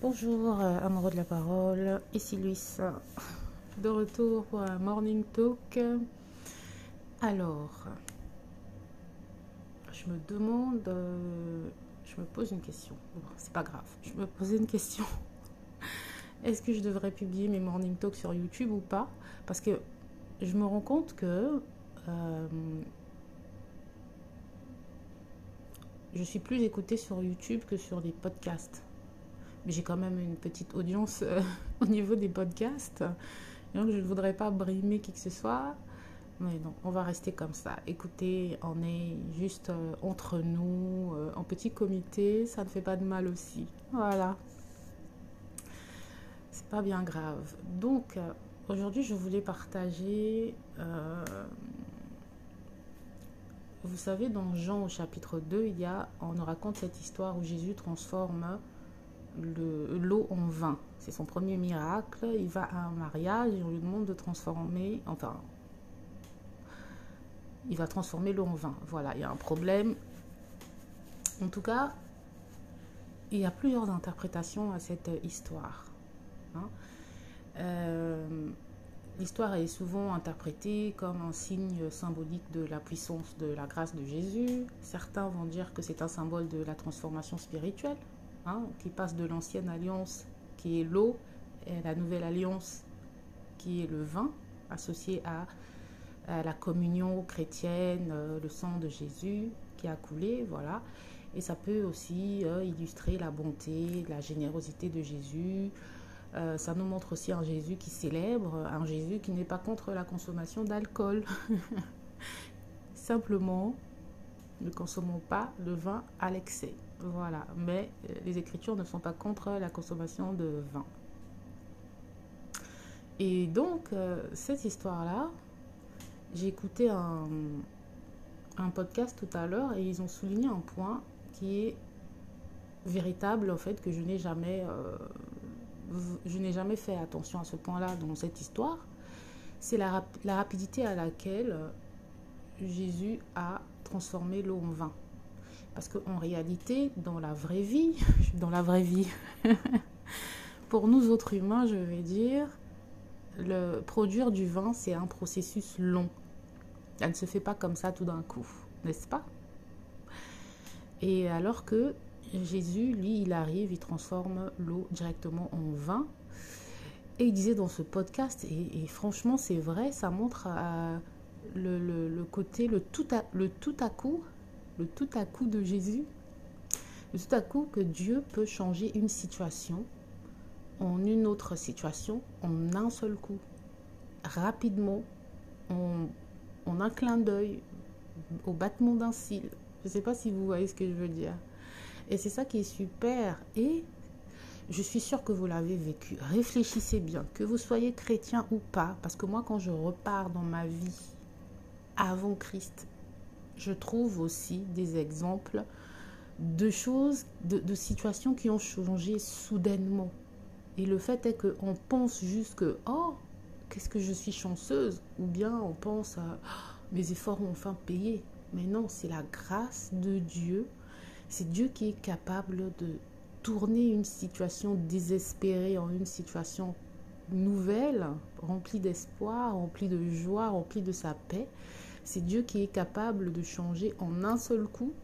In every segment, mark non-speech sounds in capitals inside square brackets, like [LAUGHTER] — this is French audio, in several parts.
Bonjour, euh, amoureux de la parole, ici Luis, de retour pour morning talk. Alors, je me demande, euh, je me pose une question. Bon, c'est pas grave, je me posais une question. [LAUGHS] Est-ce que je devrais publier mes morning talks sur YouTube ou pas? Parce que je me rends compte que euh, je suis plus écoutée sur YouTube que sur des podcasts. Mais j'ai quand même une petite audience euh, [LAUGHS] au niveau des podcasts. Donc je ne voudrais pas brimer qui que ce soit. Mais non, on va rester comme ça. Écoutez, on est juste euh, entre nous, euh, en petit comité, ça ne fait pas de mal aussi. Voilà. C'est pas bien grave. Donc, aujourd'hui, je voulais partager vous savez, dans Jean au chapitre 2, il y a, on nous raconte cette histoire où Jésus transforme l'eau en vin. C'est son premier miracle. Il va à un mariage et on lui demande de transformer, enfin, il va transformer l'eau en vin. Voilà, il y a un problème. En tout cas, il y a plusieurs interprétations à cette histoire. Hein. Euh, L'histoire est souvent interprétée comme un signe symbolique de la puissance de la grâce de Jésus. Certains vont dire que c'est un symbole de la transformation spirituelle, hein, qui passe de l'ancienne alliance qui est l'eau et la nouvelle alliance qui est le vin, associé à, la communion chrétienne, euh, le sang de Jésus qui a coulé, voilà. Et ça peut aussi euh, illustrer la bonté, la générosité de Jésus, euh, ça nous montre aussi un Jésus qui célèbre, un Jésus qui n'est pas contre la consommation d'alcool. [LAUGHS] Simplement, ne consommons pas le vin à l'excès. Voilà. Mais euh, les Écritures ne sont pas contre la consommation de vin. Et donc, euh, cette histoire-là, j'ai écouté un, podcast tout à l'heure et ils ont souligné un point qui est véritable, en fait, que je n'ai jamais jamais fait attention à ce point-là dans cette histoire, c'est la, rapidité à laquelle euh, Jésus a transformé l'eau en vin. Parce qu'en réalité, dans la vraie vie, [LAUGHS] dans la vraie vie, [LAUGHS] pour nous autres humains, je vais dire, le produire du vin, c'est un processus long. Elle ne se fait pas comme ça tout d'un coup, n'est-ce pas? Et alors que Jésus, lui, il arrive, il transforme l'eau directement en vin. Et il disait dans ce podcast, et, franchement c'est vrai, ça montre euh, le, côté, le tout, à, le tout à coup, le tout à coup de Jésus, le tout à coup que Dieu peut changer une situation en une autre situation en un seul coup, rapidement, en, un clin d'œil, au battement d'un cil. Je ne sais pas si vous voyez ce que je veux dire. Et c'est ça qui est super. Et je suis sûre que vous l'avez vécu. Réfléchissez bien, que vous soyez chrétien ou pas, parce que moi, quand je repars dans ma vie avant Christ, je trouve aussi des exemples de choses, de, situations qui ont changé soudainement. Et le fait est qu'on pense juste que, oh, qu'est-ce que je suis chanceuse, ou bien on pense à, oh, mes efforts ont enfin payé. Mais non, c'est la grâce de Dieu c'est Dieu qui est capable de tourner une situation désespérée en une situation nouvelle, remplie d'espoir, remplie de joie, remplie de sa paix. C'est Dieu qui est capable de changer en un seul coup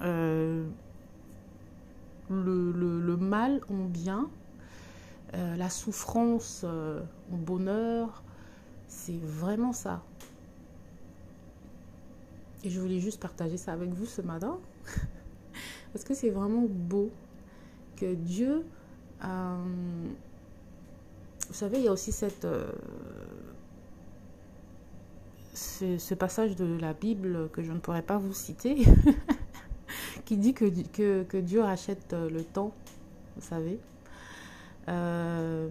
euh, le, mal en bien, euh, la souffrance euh, en bonheur. C'est vraiment ça. Et je voulais juste partager ça avec vous ce matin. [LAUGHS] Parce que c'est vraiment beau que Dieu... Vous savez, il y a aussi cette, euh, ce, passage de la Bible que je ne pourrais pas vous citer, [LAUGHS] qui dit que, Dieu rachète le temps, vous savez. Euh,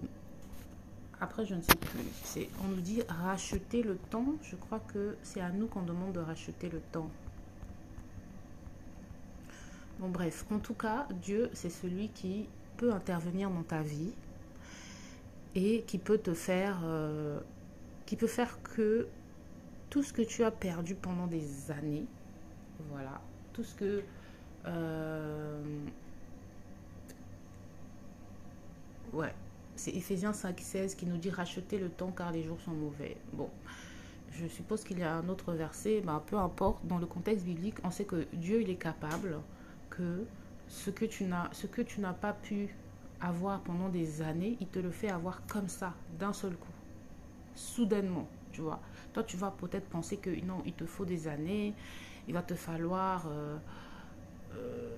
après, je ne sais plus. On nous dit racheter le temps. Je crois que c'est à nous qu'on demande de racheter le temps. Bon, bref, en tout cas, Dieu, c'est celui qui peut intervenir dans ta vie et qui peut te faire, euh, qui peut faire que tout ce que tu as perdu pendant des années, voilà, tout ce que, euh, ouais, c'est Ephésiens 5, 16 qui nous dit racheter le temps car les jours sont mauvais. Bon, je suppose qu'il y a un autre verset, bah, peu importe, dans le contexte biblique, on sait que Dieu, il est capable que ce que tu n'as, ce que tu n'as pas pu avoir pendant des années, il te le fait avoir comme ça, d'un seul coup, soudainement, tu. Toi, tu vas peut-être penser que non, il te faut des années, il va te falloir euh, euh,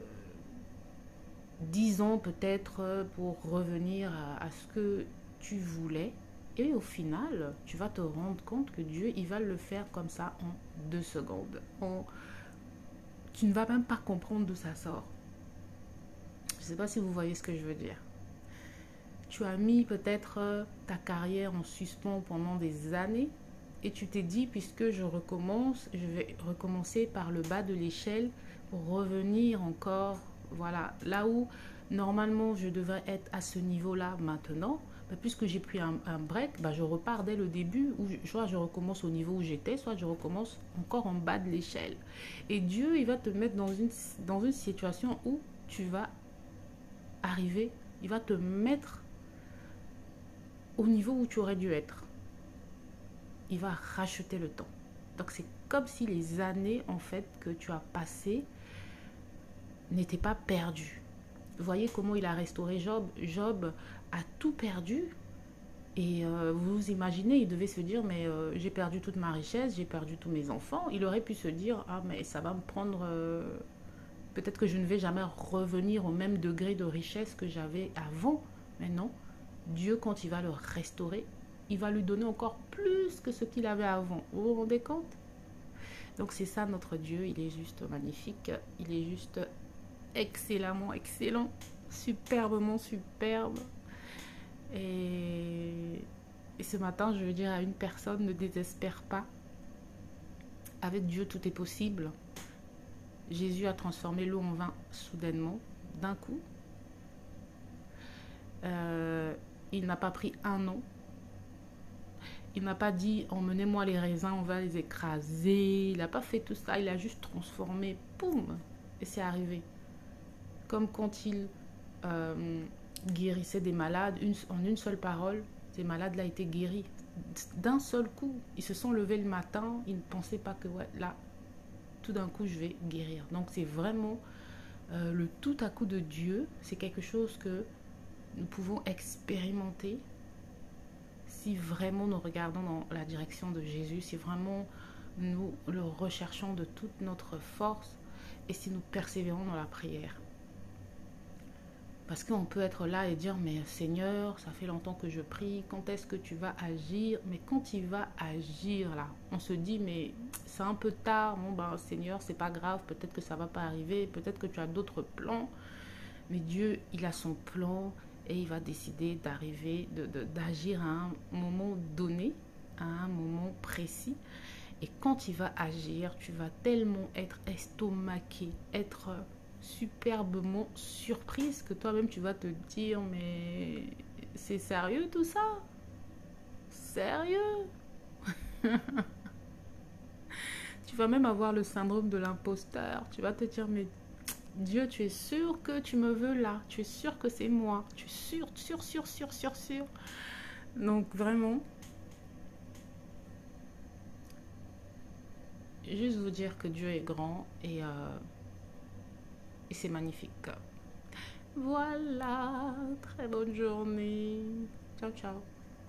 dix ans peut-être pour revenir à, ce que tu voulais. Et au final, tu vas te rendre compte que Dieu, il va le faire comme ça en deux secondes. Tu ne vas même pas comprendre d'où ça sort. Je ne sais pas si vous voyez ce que je veux dire. Tu as mis peut-être ta carrière en suspens pendant des années et tu t'es dit, puisque je recommence, je vais recommencer par le bas de l'échelle pour revenir encore, voilà, là où normalement je devrais être à ce niveau-là maintenant. Puisque j'ai pris un, break, bah, je repars dès le début, où soit je recommence au niveau où j'étais, soit je recommence encore en bas de l'échelle. Et Dieu, il va te mettre dans une situation où tu vas arriver, il va te mettre au niveau où tu aurais dû être il va racheter le temps. Donc c'est comme si les années en fait que tu as passées n'étaient pas perdues. Voyez comment il a restauré Job? Job a tout perdu. Et euh, vous imaginez, il devait se dire, mais euh, j'ai perdu toute ma richesse, j'ai perdu tous mes enfants. Il aurait pu se dire, ah mais ça va me prendre... Euh, peut-être que je ne vais jamais revenir au même degré de richesse que j'avais avant. Mais non, Dieu, quand il va le restaurer, il va lui donner encore plus que ce qu'il avait avant. Vous vous rendez compte? Donc c'est ça notre Dieu, il est juste magnifique, il est juste excellemment excellent, superbement superbe. Et, ce matin, je veux dire à une personne, ne désespère pas. Avec Dieu, tout est possible. Jésus a transformé l'eau en vin soudainement, d'un coup. Euh, il n'a pas pris un an, il n'a pas dit emmenez-moi les raisins, on va les écraser. Il n'a pas fait tout ça. Il a juste transformé. Poum Et c'est arrivé. Comme quand il euh, guérissait des malades en une seule parole, ces malades-là étaient guéris. D'un seul coup, ils se sont levés le matin. Ils ne pensaient pas que là, tout d'un coup, je vais guérir. Donc c'est vraiment euh, le tout à coup de Dieu. C'est quelque chose que nous pouvons expérimenter si vraiment nous regardons dans la direction de Jésus, si vraiment nous le recherchons de toute notre force et si nous persévérons dans la prière. Parce qu'on peut être là et dire, mais Seigneur, ça fait longtemps que je prie, quand est-ce que tu vas agir? Mais quand il va agir là, on se dit, mais c'est un peu tard, bon ben Seigneur, c'est pas grave, peut-être que ça va pas arriver, peut-être que tu as d'autres plans. Mais Dieu, il a son plan et il va décider d'arriver, d'agir à un moment donné, à un moment précis. Et quand il va agir, tu vas tellement être estomaqué, être superbement surprise que toi-même tu vas te dire mais c'est sérieux tout ça? Sérieux? [LAUGHS] Tu vas même avoir le syndrome de l'imposteur. Tu vas te dire mais Dieu, tu es sûr que tu me veux là. Tu es sûr que c'est moi. Tu es sûr, sûr, sûr, sûr, sûr, sûr. Donc vraiment, juste vous dire que Dieu est grand et, euh, c'est magnifique. Voilà, très bonne journée. Ciao, ciao.